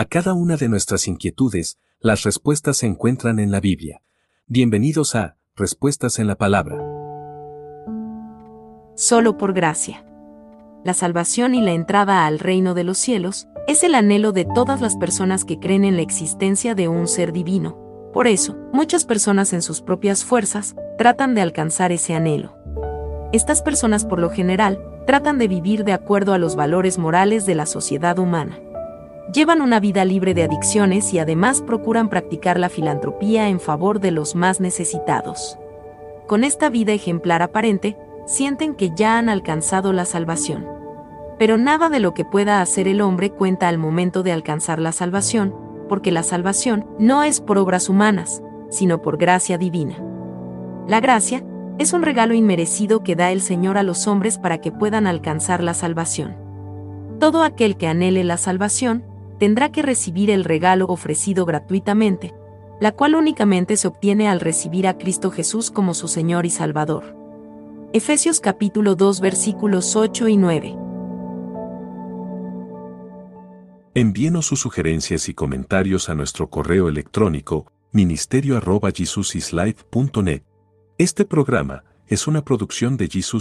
A cada una de nuestras inquietudes, las respuestas se encuentran en la Biblia. Bienvenidos a Respuestas en la Palabra. Solo por gracia. La salvación y la entrada al reino de los cielos es el anhelo de todas las personas que creen en la existencia de un ser divino. Por eso, muchas personas en sus propias fuerzas tratan de alcanzar ese anhelo. Estas personas por lo general tratan de vivir de acuerdo a los valores morales de la sociedad humana. Llevan una vida libre de adicciones y además procuran practicar la filantropía en favor de los más necesitados. Con esta vida ejemplar aparente, sienten que ya han alcanzado la salvación. Pero nada de lo que pueda hacer el hombre cuenta al momento de alcanzar la salvación, porque la salvación no es por obras humanas, sino por gracia divina. La gracia es un regalo inmerecido que da el Señor a los hombres para que puedan alcanzar la salvación. Todo aquel que anhele la salvación, tendrá que recibir el regalo ofrecido gratuitamente, la cual únicamente se obtiene al recibir a Cristo Jesús como su Señor y Salvador. Efesios capítulo 2 versículos 8 y 9. Envíenos sus sugerencias y comentarios a nuestro correo electrónico ministerio arroba Este programa es una producción de Jesus